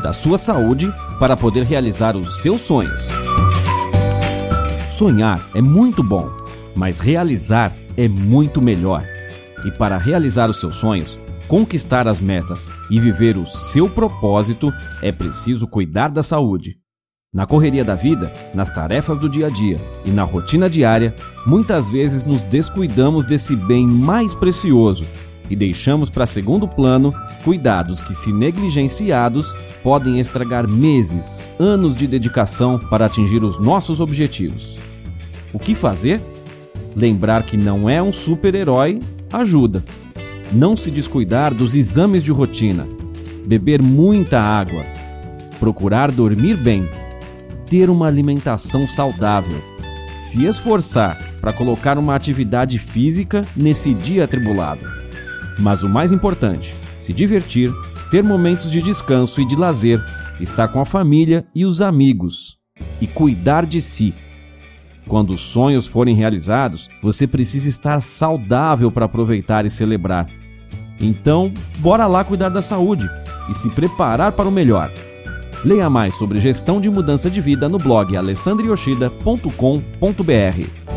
da sua saúde para poder realizar os seus sonhos. Sonhar é muito bom, mas realizar é muito melhor. E para realizar os seus sonhos, conquistar as metas e viver o seu propósito, é preciso cuidar da saúde. Na correria da vida, nas tarefas do dia a dia e na rotina diária, muitas vezes nos descuidamos desse bem mais precioso e deixamos para segundo plano cuidados que, se negligenciados, podem estragar meses, anos de dedicação para atingir os nossos objetivos. O que fazer? Lembrar que não é um super-herói ajuda. Não se descuidar dos exames de rotina, beber muita água, procurar dormir bem ter uma alimentação saudável, se esforçar para colocar uma atividade física nesse dia atribulado. Mas o mais importante, se divertir, ter momentos de descanso e de lazer, estar com a família e os amigos e cuidar de si. Quando os sonhos forem realizados, você precisa estar saudável para aproveitar e celebrar. Então, bora lá cuidar da saúde e se preparar para o melhor. Leia mais sobre gestão de mudança de vida no blog alessandrioshida.com.br.